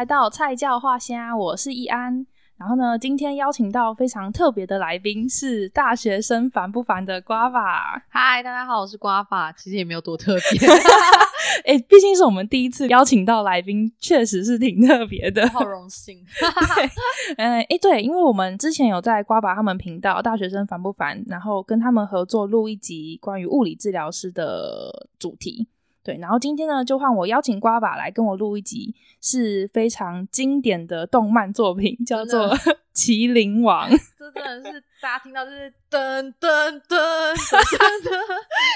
来到菜教画虾，我是易安。然后呢，今天邀请到非常特别的来宾，是大学生烦不烦的瓜爸。嗨，大家好，我是瓜爸。其实也没有多特别，哎、欸，毕竟是我们第一次邀请到来宾，确实是挺特别的，好荣幸。嗯，哎、欸，对，因为我们之前有在瓜爸他们频道《大学生烦不烦》，然后跟他们合作录一集关于物理治疗师的主题。对，然后今天呢，就换我邀请瓜爸来跟我录一集，是非常经典的动漫作品，叫做《麒麟王》。这真的是大家听到就是噔噔噔噔噔，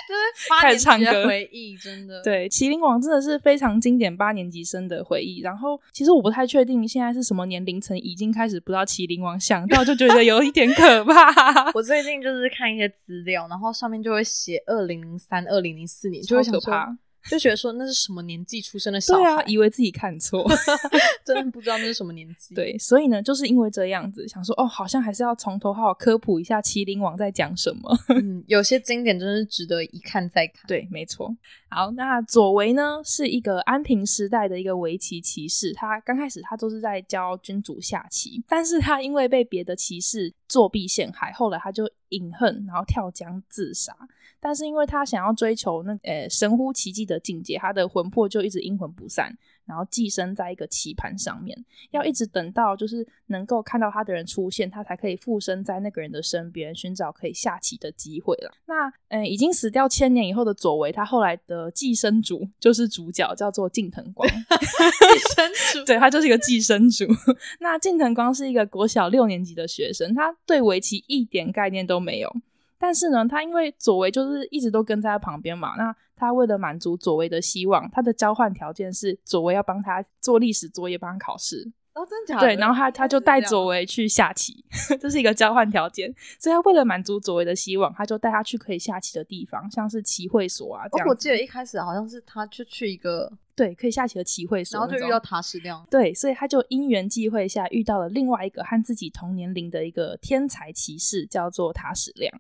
就是八年级的回忆，真的。对，《麒麟王》真的是非常经典八年级生的回忆。然后，其实我不太确定现在是什么年龄层已经开始不知道《麒麟王》，想到就觉得有一点可怕。我最近就是看一些资料，然后上面就会写二零零三、二零零四年，就会可怕。就觉得说那是什么年纪出生的小孩？对啊，以为自己看错，真的不知道那是什么年纪。对，所以呢，就是因为这样子，想说哦，好像还是要从头好好科普一下《麒麟王》在讲什么。嗯，有些经典真的是值得一看再看。对，没错。好，那左为呢是一个安平时代的一个围棋骑士，他刚开始他都是在教君主下棋，但是他因为被别的骑士作弊陷害，后来他就隐恨，然后跳江自杀。但是因为他想要追求那呃神乎其技的境界，他的魂魄就一直阴魂不散，然后寄生在一个棋盘上面，要一直等到就是能够看到他的人出现，他才可以附身在那个人的身边，寻找可以下棋的机会了。那呃已经死掉千年以后的佐为，他后来的寄生主就是主角，叫做近藤光。寄生主，对，他就是一个寄生主。那近藤光是一个国小六年级的学生，他对围棋一点概念都没有。但是呢，他因为佐为就是一直都跟在他旁边嘛，那他为了满足佐为的希望，他的交换条件是佐为要帮他做历史作业，帮他考试。哦，真的假的？对，然后他他就带佐为去下棋，这是一个交换条件。所以他为了满足佐为的希望，他就带他去可以下棋的地方，像是棋会所啊这样。哦，我记得一开始好像是他就去一个。对，可以下棋的棋会所，然后就遇到塔矢亮。对，所以他就因缘际会下遇到了另外一个和自己同年龄的一个天才骑士，叫做塔矢亮。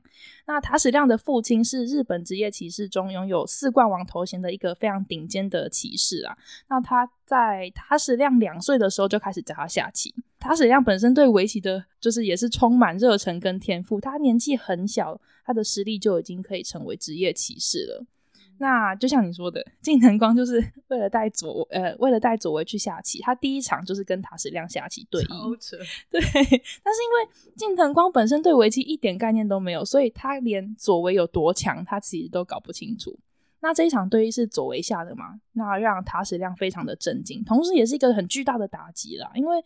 那塔矢亮的父亲是日本职业骑士中拥有四冠王头衔的一个非常顶尖的骑士啊。那他在塔矢亮两岁的时候就开始教他下棋。塔矢亮本身对围棋的，就是也是充满热忱跟天赋。他年纪很小，他的实力就已经可以成为职业骑士了。那就像你说的，近藤光就是 为了带左呃，为了带左为去下棋，他第一场就是跟塔矢亮下棋对弈。对，但是因为近藤光本身对围棋一点概念都没有，所以他连左为有多强，他其实都搞不清楚。那这一场对弈是左为下的嘛？那让塔矢亮非常的震惊，同时也是一个很巨大的打击啦。因为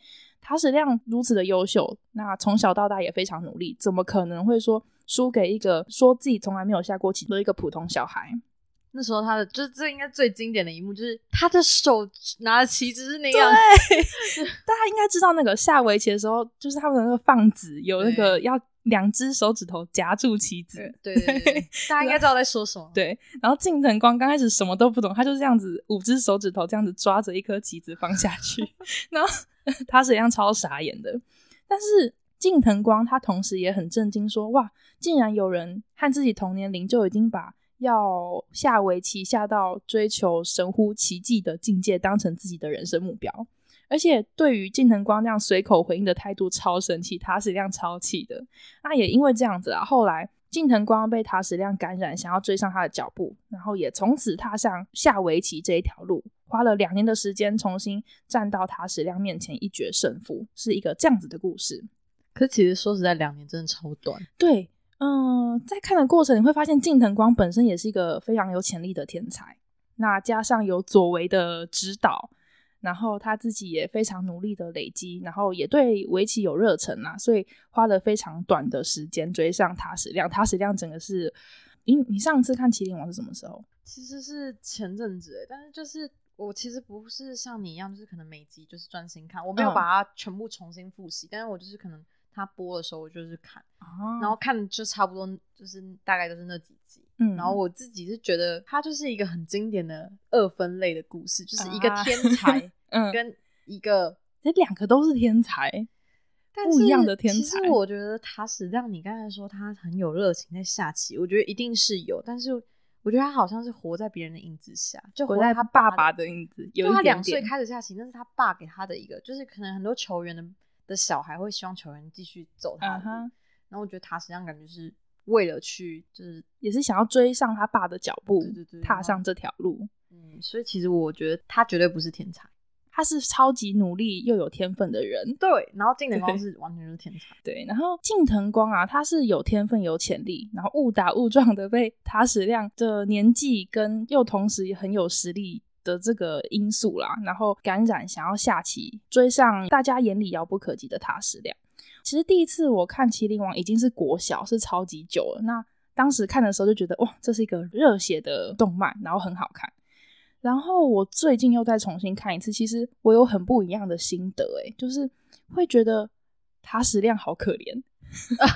塔矢亮如此的优秀，那从小到大也非常努力，怎么可能会说输给一个说自己从来没有下过棋的一个普通小孩？那时候他的就是这应该最经典的一幕，就是他的手拿着旗子是那样。对，大家应该知道那个下围棋的时候，就是他们的那个放子有那个要两只手指头夹住棋子。对对对，对，大家应该知道在说什么。对，然后近藤光刚开始什么都不懂，他就是这样子五只手指头这样子抓着一颗棋子放下去，然后他是一样超傻眼的。但是近藤光他同时也很震惊，说哇，竟然有人和自己同年龄就已经把。要下围棋下到追求神乎其技的境界，当成自己的人生目标，而且对于近藤光这样随口回应的态度超生气，塔矢亮超气的。那也因为这样子啊，后来近藤光被塔矢亮感染，想要追上他的脚步，然后也从此踏上下围棋这一条路，花了两年的时间重新站到塔矢亮面前一决胜负，是一个这样子的故事。可其实说实在，两年真的超短。对。嗯，在看的过程，你会发现近藤光本身也是一个非常有潜力的天才。那加上有佐为的指导，然后他自己也非常努力的累积，然后也对围棋有热忱啊，所以花了非常短的时间追上塔矢亮。塔矢亮整个是，你你上次看《麒麟王》是什么时候？其实是前阵子，但是就是我其实不是像你一样，就是可能每集就是专心看，我没有把它全部重新复习，嗯、但是我就是可能。他播的时候，我就是看，哦，然后看就差不多，就是大概都是那几集。嗯，然后我自己是觉得，它就是一个很经典的二分类的故事，就是一个天才，嗯，跟一个，这两个都是天才，但不一样的天才。其实我觉得塔矢亮，你刚才说他很有热情在下棋，我觉得一定是有，但是我我觉得他好像是活在别人的影子下，就活在他爸爸的影子。有就他两岁开始下棋，那是他爸给他的一个，就是可能很多球员的的小孩会希望球员继续走他的。Uh huh. 然后我觉得塔实际上感觉是为了去，就是也是想要追上他爸的脚步，对对对，踏上这条路。嗯，所以其实我觉得他绝对不是天才。他是超级努力又有天分的人，对。然后近藤光是完全就是天才，对。然后近藤光啊，他是有天分有潜力，然后误打误撞的被塔矢亮的年纪跟又同时也很有实力的这个因素啦，然后感染想要下棋追上大家眼里遥不可及的塔矢亮。其实第一次我看《麒麟王》已经是国小，是超级久了。那当时看的时候就觉得哇，这是一个热血的动漫，然后很好看。然后我最近又再重新看一次，其实我有很不一样的心得，诶，就是会觉得塔矢亮好可怜。哎，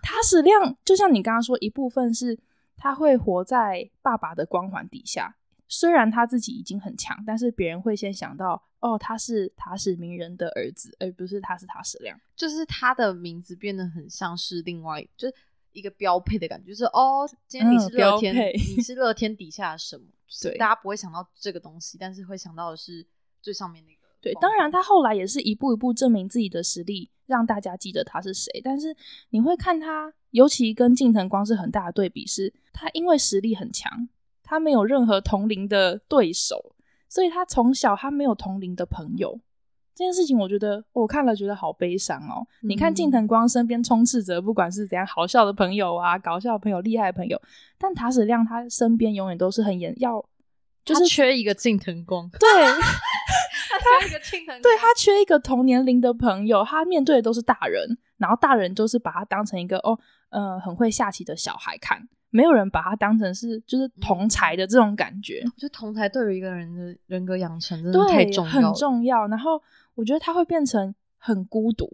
塔矢亮就像你刚刚说，一部分是他会活在爸爸的光环底下，虽然他自己已经很强，但是别人会先想到，哦，他是塔矢鸣人的儿子，而不是他是塔矢亮，就是他的名字变得很像是另外，就是一个标配的感觉，就是哦，今天你是乐天，嗯、你是乐天底下的什么？对，大家不会想到这个东西，但是会想到的是最上面那个。对，当然他后来也是一步一步证明自己的实力，让大家记得他是谁。但是你会看他，尤其跟近藤光是很大的对比，是他因为实力很强，他没有任何同龄的对手，所以他从小他没有同龄的朋友。这件事情，我觉得我看了觉得好悲伤哦。嗯、你看近藤光身边充斥着不管是怎样好笑的朋友啊、搞笑的朋友、厉害的朋友，但塔矢亮他身边永远都是很严要，就是缺一个近藤光。对，他缺一个对，他缺一个同年龄的朋友。他面对的都是大人，然后大人就是把他当成一个哦，呃，很会下棋的小孩看。没有人把他当成是就是同才的这种感觉。我觉得同才对于一个人的人格养成真的太重要，很重要。然后我觉得他会变成很孤独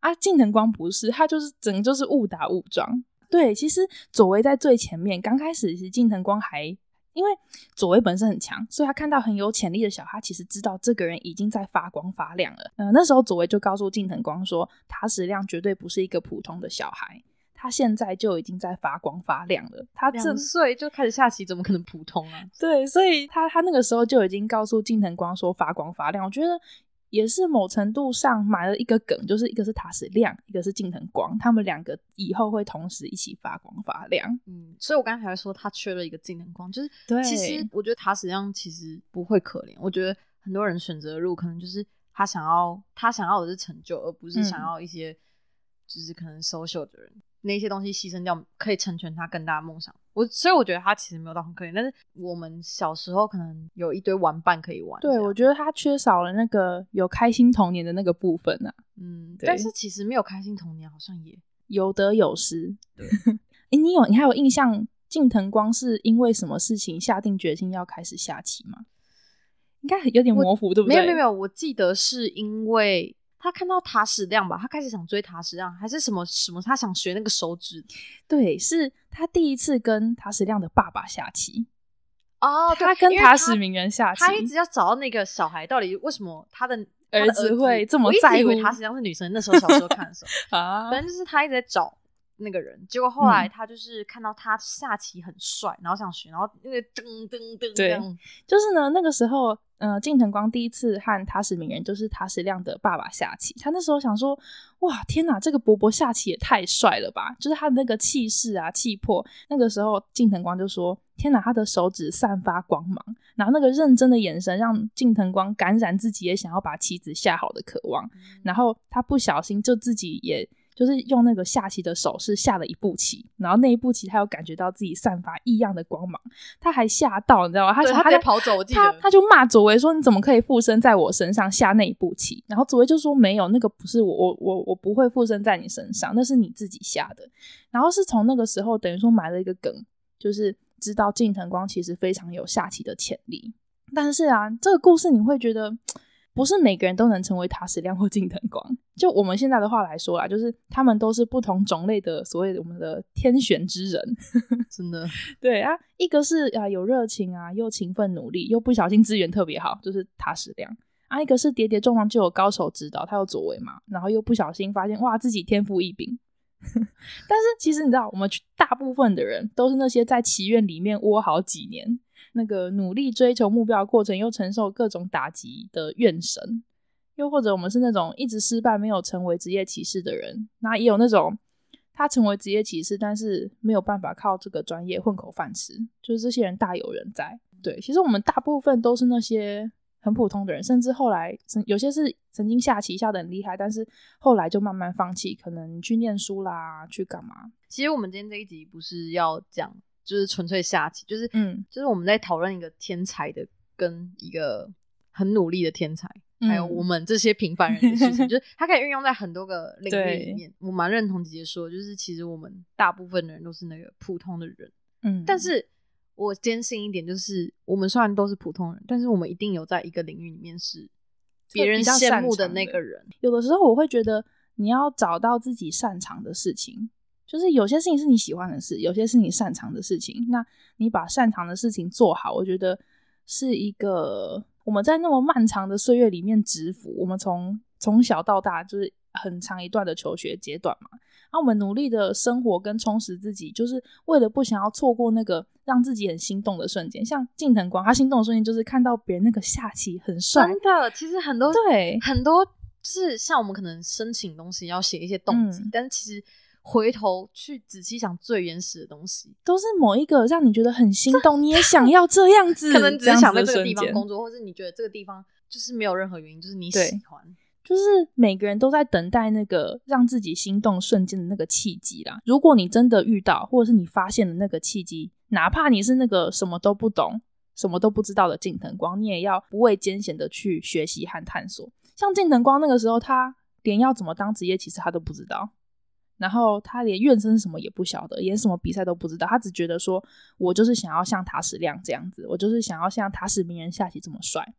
啊。近藤光不是，他就是整个就是误打误撞。对，其实佐为在最前面，刚开始是近藤光还因为左为本身很强，所以他看到很有潜力的小孩，其实知道这个人已经在发光发亮了。嗯、呃，那时候左为就告诉近藤光说，塔矢亮绝对不是一个普通的小孩。他现在就已经在发光发亮了。他两岁就开始下棋，怎么可能普通啊？对，所以他他那个时候就已经告诉近藤光说发光发亮。我觉得也是某程度上埋了一个梗，就是一个是塔矢亮，一个是近藤光，他们两个以后会同时一起发光发亮。嗯，所以我刚才说他缺了一个近藤光，就是对。其实我觉得塔矢亮其实不会可怜。我觉得很多人选择的路可能就是他想要他想要的是成就，而不是想要一些就是可能 social 的人。嗯那些东西牺牲掉，可以成全他更大的梦想。我所以我觉得他其实没有到很可怜，但是我们小时候可能有一堆玩伴可以玩。对，我觉得他缺少了那个有开心童年的那个部分啊。嗯，但是其实没有开心童年，好像也有得有失。对，哎、欸，你有你还有印象？近藤光是因为什么事情下定决心要开始下棋吗？应该有点模糊，对不对？没有没有没有，我记得是因为。他看到塔矢亮吧，他开始想追塔矢亮，还是什么什么？他想学那个手指。对，是他第一次跟塔矢亮的爸爸下棋。哦，他跟塔矢鸣人下棋，他一直要找到那个小孩，到底为什么他的儿子会这么在乎？塔矢亮是女生，那时候小时候看的时候 啊，反正就是他一直在找。那个人，结果后来他就是看到他下棋很帅，嗯、然后想学，然后那个噔噔噔，对，就是呢，那个时候，呃，近藤光第一次和塔矢名人，就是塔矢亮的爸爸下棋，他那时候想说，哇，天哪，这个伯伯下棋也太帅了吧！就是他的那个气势啊，气魄。那个时候，近藤光就说，天哪，他的手指散发光芒，然后那个认真的眼神让近藤光感染自己也想要把棋子下好的渴望，嗯、然后他不小心就自己也。就是用那个下棋的手势下了一步棋，然后那一步棋他又感觉到自己散发异样的光芒，他还吓到，你知道吗？他他在跑走，他他就骂佐为说：“你怎么可以附身在我身上下那一步棋？”然后佐为就说：“没有，那个不是我，我我我不会附身在你身上，那是你自己下的。”然后是从那个时候等于说埋了一个梗，就是知道近藤光其实非常有下棋的潜力。但是啊，这个故事你会觉得。不是每个人都能成为塔矢亮或近藤光。就我们现在的话来说啦，就是他们都是不同种类的所谓的我们的天选之人。真的，对啊，一个是啊有热情啊，又勤奋努力，又不小心资源特别好，就是塔矢亮啊。一个是跌跌撞撞就有高手指导，他有左为嘛，然后又不小心发现哇自己天赋异禀，但是其实你知道，我们大部分的人都是那些在祈愿里面窝好几年，那个努力追求目标的过程又承受各种打击的怨神，又或者我们是那种一直失败没有成为职业棋士的人，那也有那种他成为职业棋士，但是没有办法靠这个专业混口饭吃，就是这些人大有人在。对，其实我们大部分都是那些。很普通的人，甚至后来有些是曾经下棋下得很厉害，但是后来就慢慢放弃，可能去念书啦，去干嘛？其实我们今天这一集不是要讲，就是纯粹下棋，就是嗯，就是我们在讨论一个天才的跟一个很努力的天才，嗯、还有我们这些平凡人的事情，就是它可以运用在很多个领域里面。我蛮认同姐姐说，就是其实我们大部分的人都是那个普通的人，嗯，但是。我坚信一点，就是我们虽然都是普通人，但是我们一定有在一个领域里面是别人羡慕的那个人。有的时候我会觉得，你要找到自己擅长的事情，就是有些事情是你喜欢的事，有些是你擅长的事情。那你把擅长的事情做好，我觉得是一个我们在那么漫长的岁月里面蛰伏。我们从从小到大就是很长一段的求学阶段嘛。那我们努力的生活跟充实自己，就是为了不想要错过那个让自己很心动的瞬间。像近藤光，他心动的瞬间就是看到别人那个下棋很帅。真的，其实很多对很多就是像我们可能申请东西要写一些动机，嗯，但其实回头去仔细想，最原始的东西都是某一个让你觉得很心动，你也 想要这样子，可能只是想在这个地方工作，或是你觉得这个地方就是没有任何原因，就是你喜欢。就是每个人都在等待那个让自己心动瞬间的那个契机啦。如果你真的遇到，或者是你发现了那个契机，哪怕你是那个什么都不懂、什么都不知道的近藤光，你也要不畏艰险的去学习和探索。像近藤光那个时候，他连要怎么当职业其实他都不知道，然后他连院生是什么也不晓得，演什么比赛都不知道，他只觉得说，我就是想要像塔矢亮这样子，我就是想要像塔矢名人下棋这么帅。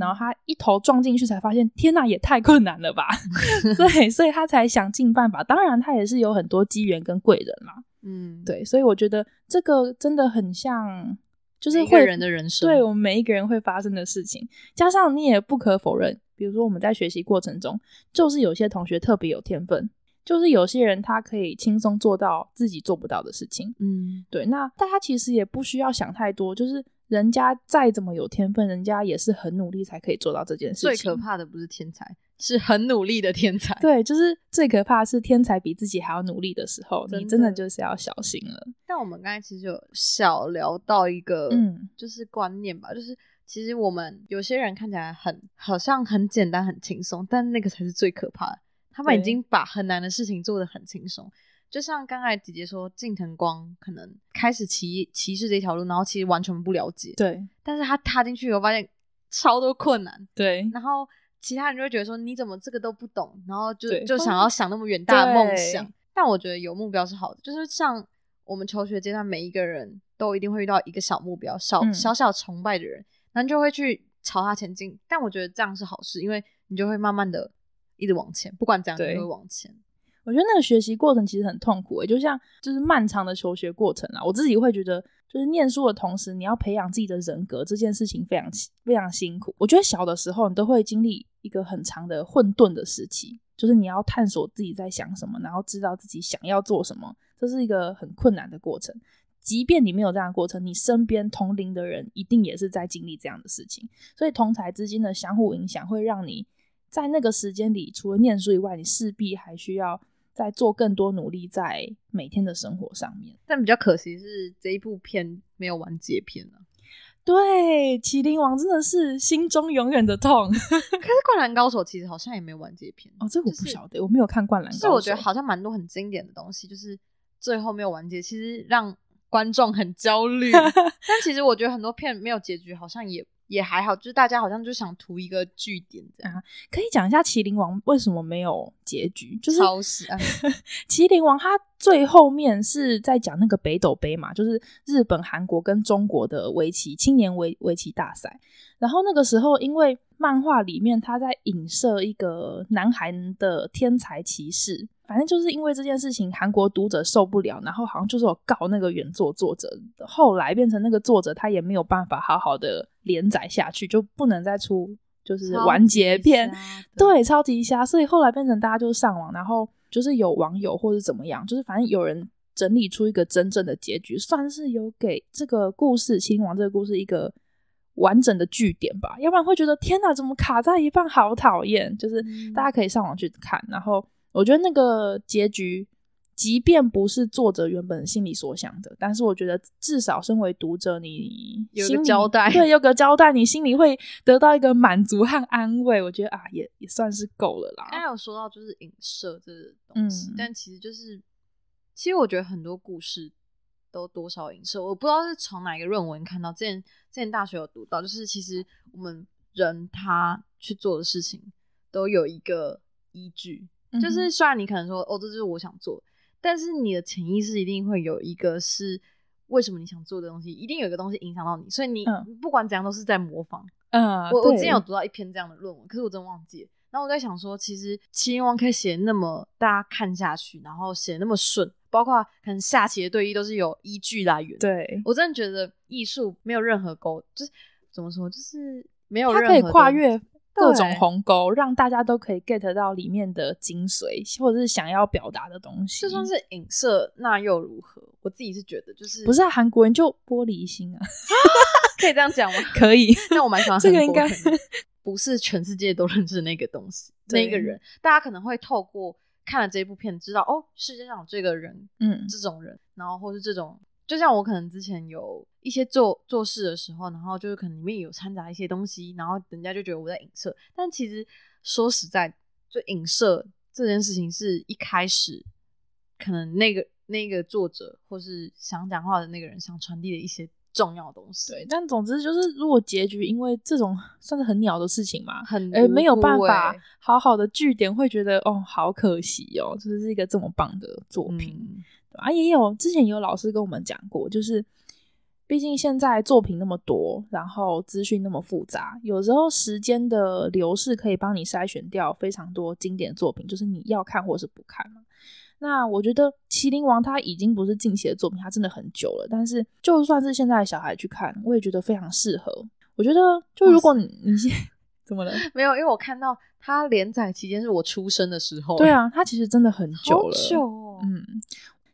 然后他一头撞进去，才发现天哪，也太困难了吧！对，所以他才想尽办法。当然，他也是有很多机缘跟贵人嘛。嗯，对，所以我觉得这个真的很像，就是会人的人生，对我们每一个人会发生的事情。加上你也不可否认，比如说我们在学习过程中，就是有些同学特别有天分，就是有些人他可以轻松做到自己做不到的事情。嗯，对。那大家其实也不需要想太多，就是。人家再怎么有天分，人家也是很努力才可以做到这件事情。最可怕的不是天才，是很努力的天才。对，就是最可怕的是天才比自己还要努力的时候，真，你真的就是要小心了。但我们刚才其实有小聊到一个，嗯，就是观念吧，就是其实我们有些人看起来很好像很简单、很轻松，但那个才是最可怕的。他们已经把很难的事情做得很轻松。就像刚才姐姐说，近藤光可能开始棋棋士这条路，然后其实完全不了解。对，但是他踏进去以后，发现超多困难。对，然后其他人就会觉得说，你怎么这个都不懂？然后就就想要想那么远大的梦想。但我觉得有目标是好的，就是像我们求学阶段，每一个人都一定会遇到一个小目标，小、嗯、小小崇拜的人，然后就会去朝他前进。但我觉得这样是好事，因为你就会慢慢的一直往前，不管怎样，都会往前。我觉得那个学习过程其实很痛苦诶，就像就是漫长的求学过程啊。我自己会觉得，就是念书的同时，你要培养自己的人格这件事情非常非常辛苦。我觉得小的时候你都会经历一个很长的混沌的时期，就是你要探索自己在想什么，然后知道自己想要做什么，这是一个很困难的过程。即便你没有这样的过程，你身边同龄的人一定也是在经历这样的事情。所以同才之间的相互影响，会让你在那个时间里，除了念书以外，你势必还需要。再做更多努力，在每天的生活上面。但比较可惜是这一部片没有完结篇啊。对，麒麟王真的是心中永远的痛。可是灌篮高手其实好像也没有完结篇哦，这个我不晓得，就是，我没有看灌篮高手。所以我觉得好像蛮多很经典的东西，就是最后没有完结，其实让观众很焦虑。但其实我觉得很多片没有结局，好像也。也还好，就是大家好像就想图一个据点这样。啊、可以讲一下《麒麟王》为什么没有结局？就是 麒麟王》它最后面是在讲那个北斗杯嘛，就是日本、韩国跟中国的围棋青年围围棋大赛。然后那个时候，因为漫画里面他在影射一个南韩的天才棋士。反正就是因为这件事情，韩国读者受不了，然后好像就是我告那个原作作者。后来变成那个作者，他也没有办法好好的连载下去，就不能再出就是完结篇，对，超级瞎。所以后来变成大家就上网，然后就是有网友或者怎么样，就是反正有人整理出一个真正的结局，算是有给这个故事《麒麟王》这个故事一个完整的据点吧。要不然会觉得天哪，怎么卡在一半，好讨厌。就是大家可以上网去看，然后我觉得那个结局。即便不是作者原本心里所想的，但是我觉得至少身为读者，你有个交代，对，有个交代，你心里会得到一个满足和安慰。我觉得啊，也也算是够了啦。刚才有说到就是影射这个东西，嗯，但其实就是，其实我觉得很多故事都多少影射。我不知道是从哪一个论文看到，之前之前大学有读到，就是其实我们人他去做的事情都有一个依据，嗯，就是虽然你可能说哦，这就是我想做。但是你的潜意识一定会有一个是为什么你想做的东西，一定有一个东西影响到你，所以你不管怎样都是在模仿。嗯，我我之前有读到一篇这样的论文，可是我真忘记了。然后我在想说，其实《麒麟王》可以写那么大家看下去，然后写那么顺，包括可能下棋的对弈都是有依据来源。对，我真的觉得艺术没有任何沟，就是怎么说，就是没有任何它可以跨越。各种鸿沟，让大家都可以 get 到里面的精髓，或者是想要表达的东西。就算是影射，那又如何？我自己是觉得，就是不是韩国人就玻璃心啊？可以这样讲吗？可以。那我蛮喜欢这个，应该不是全世界都认识那个东西，那个人。大家可能会透过看了这部片，知道哦，世界上有这个人，嗯，这种人，然后或是这种。就像我可能之前有一些做做事的时候，然后就是可能里面有掺杂一些东西，然后人家就觉得我在影射。但其实说实在，就影射这件事情是一开始可能那个那个作者或是想讲话的那个人想传递的一些重要的东西。对，但总之就是，如果结局因为这种 算是很鸟的事情嘛，很诶没有办法好好的据点，会觉得哦，好可惜哦，这是一个这么棒的作品。嗯啊，也有之前也有老师跟我们讲过，就是毕竟现在作品那么多，然后资讯那么复杂，有时候时间的流逝可以帮你筛选掉非常多经典作品，就是你要看或是不看嘛。那我觉得《麒麟王》它已经不是近期的作品，它真的很久了。但是就算是现在的小孩去看，我也觉得非常适合。我觉得，就如果你你现 怎么了？没有，因为我看到它连载期间是我出生的时候。对啊，它其实真的很久了，久哦。嗯。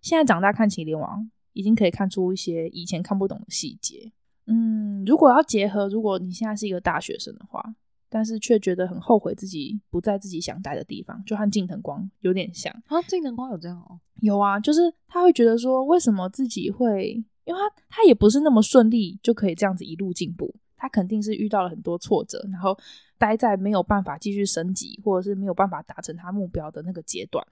现在长大看《麒麟王》，已经可以看出一些以前看不懂的细节。嗯，如果要结合，如果你现在是一个大学生的话，但是却觉得很后悔自己不在自己想待的地方，就和近藤光有点像啊。近藤光有这样哦？有啊，就是他会觉得说，为什么自己会？因为他他也不是那么顺利就可以这样子一路进步，他肯定是遇到了很多挫折，然后待在没有办法继续升级，或者是没有办法达成他目标的那个阶段。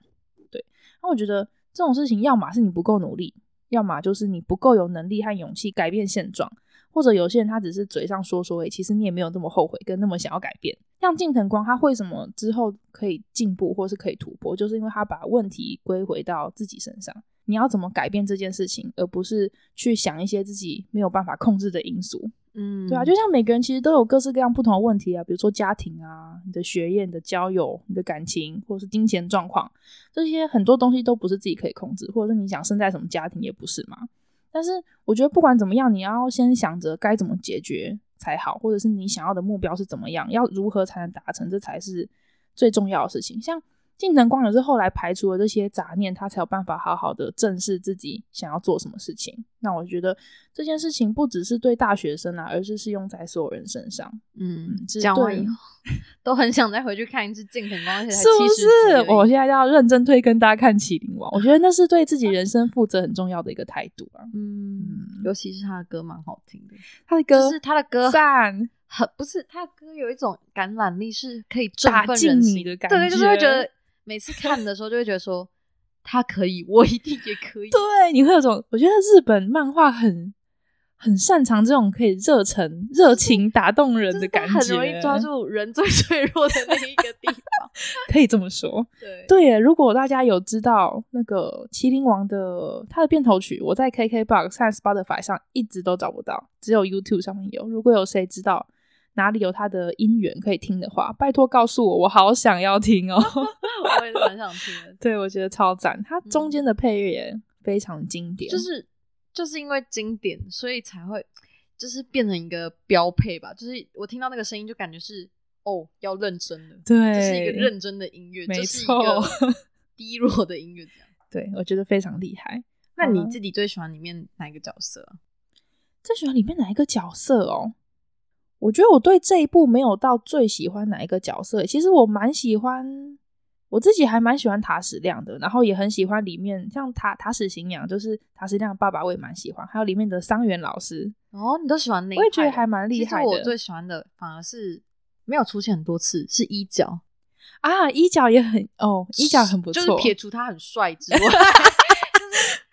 对，那我觉得。这种事情，要么是你不够努力，要么就是你不够有能力和勇气改变现状，或者有些人他只是嘴上说说，哎，其实你也没有那么后悔，跟那么想要改变。像近藤光，他为什么之后可以进步，或是可以突破，就是因为他把问题归回到自己身上。你要怎么改变这件事情，而不是去想一些自己没有办法控制的因素。嗯，对啊，就像每个人其实都有各式各样不同的问题啊，比如说家庭啊、你的学业、你的交友、你的感情，或者是金钱状况，这些很多东西都不是自己可以控制，或者是你想生在什么家庭也不是嘛。但是我觉得不管怎么样，你要先想着该怎么解决才好，或者是你想要的目标是怎么样，要如何才能达成，这才是最重要的事情。像。近藤光也是后来排除了这些杂念，他才有办法好好的正视自己想要做什么事情。那我觉得这件事情不只是对大学生啊，而是适用在所有人身上。嗯，讲完以后 都很想再回去看一次近藤光，而且是不是？我现在要认真推跟大家看《麒麟王》，我觉得那是对自己人生负责很重要的一个态度啊。嗯，尤其是他的歌蛮好听的，他的歌就是他的歌赞，很不是他的歌有一种感染力，是可以打进你的感觉，对，就是会觉得。每次看的时候，就会觉得说他可以，我一定也可以。对，你会有种，我觉得日本漫画很很擅长这种可以热忱、热情打动人的感觉，很容易抓住人最脆弱的那一个地方，可以这么说。对对耶，如果大家有知道那个《麒麟王》的他的片头曲，我在 KKBOX 和 Spotify 上一直都找不到，只有 YouTube 上面有。如果有谁知道，哪里有他的音源可以听的话，拜托告诉我，我好想要听哦！我也是蛮想听的。对，我觉得超赞，它中间的配乐也非常经典。嗯，就是就是因为经典，所以才会就是变成一个标配吧。就是我听到那个声音，就感觉是哦，要认真的，对，这是一个认真的音乐，没错。低落的音乐这样。对，我觉得非常厉害。那你自己最喜欢里面哪一个角色啊？最喜欢里面哪一个角色哦？我觉得我对这一部没有到最喜欢哪一个角色。其实我蛮喜欢，我自己还蛮喜欢塔矢亮的，然后也很喜欢里面像塔塔矢行阳，就是塔矢亮爸爸，我也蛮喜欢。还有里面的桑原老师哦，你都喜欢那？我也觉得还蛮厉害的。其实我最喜欢的反而是没有出现很多次，是一角啊，一角也很哦，一角很不错。就是撇除他很帅之 外，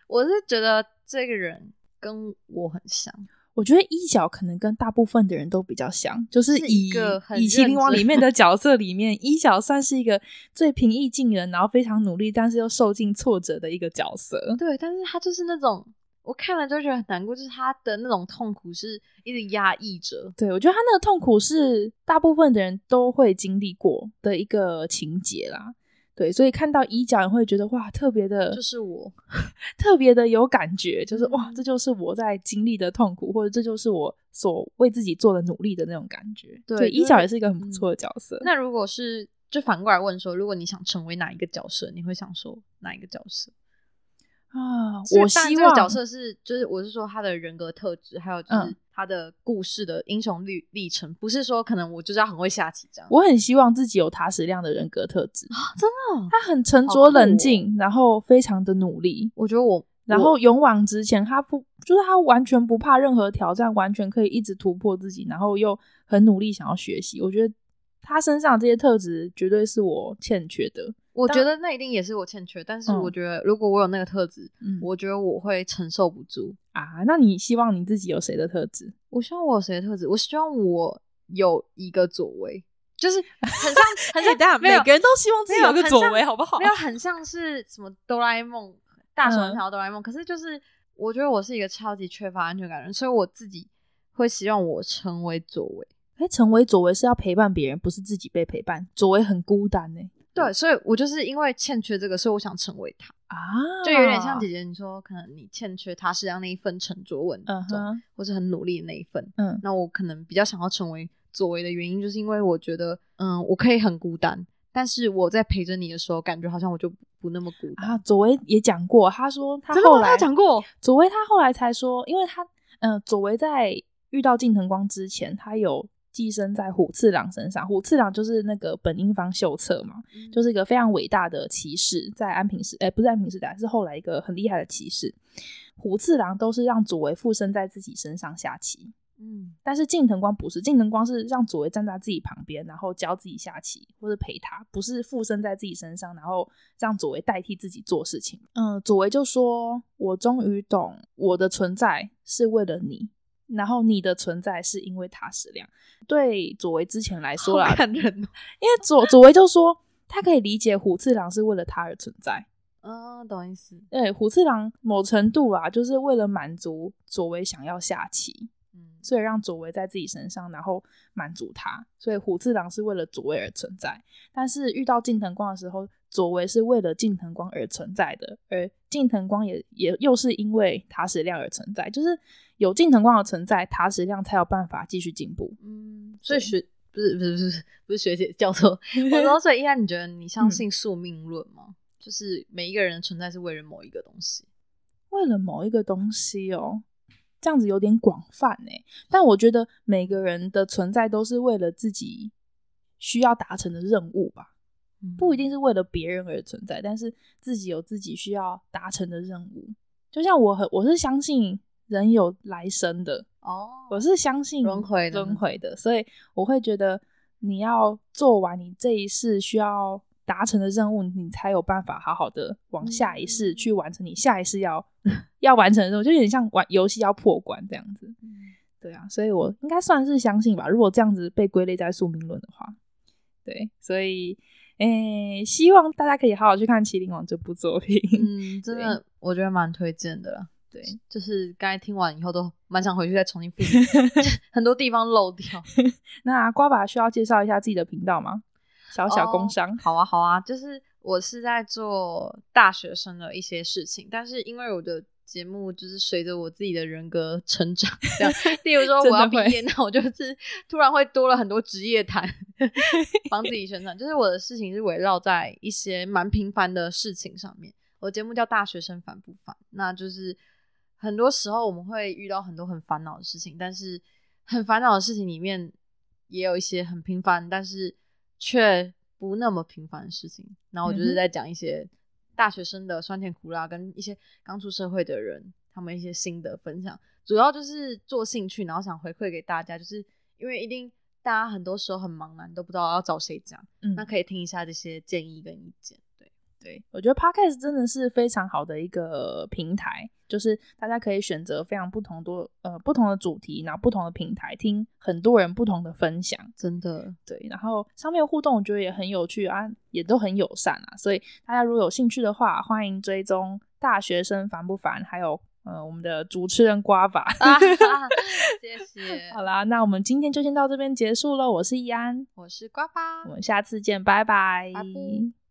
我是觉得这个人跟我很像。我觉得一角可能跟大部分的人都比较像，就是以是以棋灵王里 面的角色里面，一角算是一个最平易近人，然后非常努力，但是又受尽挫折的一个角色。对，但是他就是那种我看了就觉得很难过，就是他的那种痛苦是一直压抑着。对，我觉得他那个痛苦是大部分的人都会经历过的一个情节啦。对，所以看到衣角，你会觉得哇，特别的，就是我，特别的有感觉，就是哇，这就是我在经历的痛苦，或者这就是我所为自己做的努力的那种感觉。对，衣角也是一个很不错的角色。嗯。那如果是就反过来问说，如果你想成为哪一个角色，你会想说哪一个角色？啊，我希望这个角色是，就是我是说他的人格特质，还有就是他的故事的英雄历历程，不是说可能我就是要很会下棋这样。我很希望自己有塔矢亮的人格特质啊，真的，哦，他很沉着冷静，然后非常的努力。我觉得我，然后勇往直前，他不就是他完全不怕任何挑战，完全可以一直突破自己，然后又很努力想要学习。我觉得他身上这些特质绝对是我欠缺的。我觉得那一定也是我欠缺，但是我觉得如果我有那个特质，嗯，我觉得我会承受不住啊。那你希望你自己有谁的特质？我希望我有谁的特质？我希望我有一个左为，就是很像 很像，大家每个人都希望自己有个左为，好不好？没有很像是什么哆啦 A 梦，大手条哆啦 A 梦。可是就是我觉得我是一个超级缺乏安全感的人，所以我自己会希望我成为左为。哎，成为左为是要陪伴别人，不是自己被陪伴。左为很孤单呢。对，所以我就是因为欠缺这个，所以我想成为他啊，就有点像姐姐你说，可能你欠缺他是这样那一份沉着稳重，嗯、或是很努力的那一份。嗯，那我可能比较想要成为左为的原因，就是因为我觉得，嗯，我可以很孤单，但是我在陪着你的时候，感觉好像我就不那么孤单。啊，左为也讲过，他说他后来他讲过，左为他后来才说，因为他，嗯、呃，佐为在遇到近藤光之前，他有。寄生在虎次郎身上，虎次郎就是那个本因坊秀策嘛，嗯、就是一个非常伟大的骑士，在安平时，哎、欸，不是安平时代，是后来一个很厉害的骑士。虎次郎都是让佐为附身在自己身上下棋，嗯，但是近藤光不是，近藤光是让佐为站在自己旁边，然后教自己下棋或者陪他，不是附身在自己身上，然后让佐为代替自己做事情。嗯，佐为就说：“我终于懂，我的存在是为了你。”然后你的存在是因为他矢亮，对佐为之前来说啦，看人哦、因为佐佐为就说他可以理解虎次郎是为了他而存在，嗯，懂意思。对，虎次郎某程度啊，就是为了满足佐为想要下棋，嗯，所以让佐为在自己身上，然后满足他，所以虎次郎是为了佐为而存在。但是遇到近藤光的时候，佐为是为了近藤光而存在的，而近藤光也也又是因为塔矢亮而存在，就是。有近藤光的存在，塔矢亮才有办法继续进步。嗯，所以学不是不是不是不是学姐教授，我说所以依然你觉得你相信宿命论吗？嗯、就是每一个人的存在是为了某一个东西，为了某一个东西哦，这样子有点广泛哎。但我觉得每个人的存在都是为了自己需要达成的任务吧，嗯、不一定是为了别人而存在，但是自己有自己需要达成的任务。就像我很我是相信。人有来生的哦，我是相信轮回轮回的，所以我会觉得你要做完你这一世需要达成的任务，你才有办法好好的往下一世去完成你下一世要 要完成的任务，就有点像玩游戏要破关这样子。对啊，所以我应该算是相信吧。如果这样子被归类在宿命论的话，对，所以诶，希望大家可以好好去看《麒麟王》这部作品。嗯，真的，我觉得蛮推荐的啦。对，就是刚才听完以后都蛮想回去再重新复习，很多地方漏掉。那瓜爸需要介绍一下自己的频道吗？小小工商。Oh, 好啊，好啊，就是我是在做大学生的一些事情，但是因为我的节目就是随着我自己的人格成长，这样，例如说 我要毕业，那我就是突然会多了很多职业谈，帮自己宣传。就是我的事情是围绕在一些蛮平凡的事情上面。我节目叫《大学生烦不烦》，那就是很多时候我们会遇到很多很烦恼的事情，但是很烦恼的事情里面也有一些很平凡，但是却不那么平凡的事情。然后我就是在讲一些大学生的酸甜苦辣，跟一些刚出社会的人他们一些心得分享。主要就是做兴趣，然后想回馈给大家，就是因为一定大家很多时候很忙啊，你都不知道要找谁讲，嗯，那可以听一下这些建议跟意见。对对，我觉得 Podcast 真的是非常好的一个平台，就是大家可以选择非常不同多呃不同的主题，然后不同的平台听很多人不同的分享，真的对。然后上面的互动我觉得也很有趣啊，也都很友善啊，所以大家如果有兴趣的话，欢迎追踪大学生烦不烦，还有。呃，我们的主持人瓜法，啊，谢 谢。好啦，那我们今天就先到这边结束了。我是易安，我是瓜法，我们下次见，拜拜。拜拜。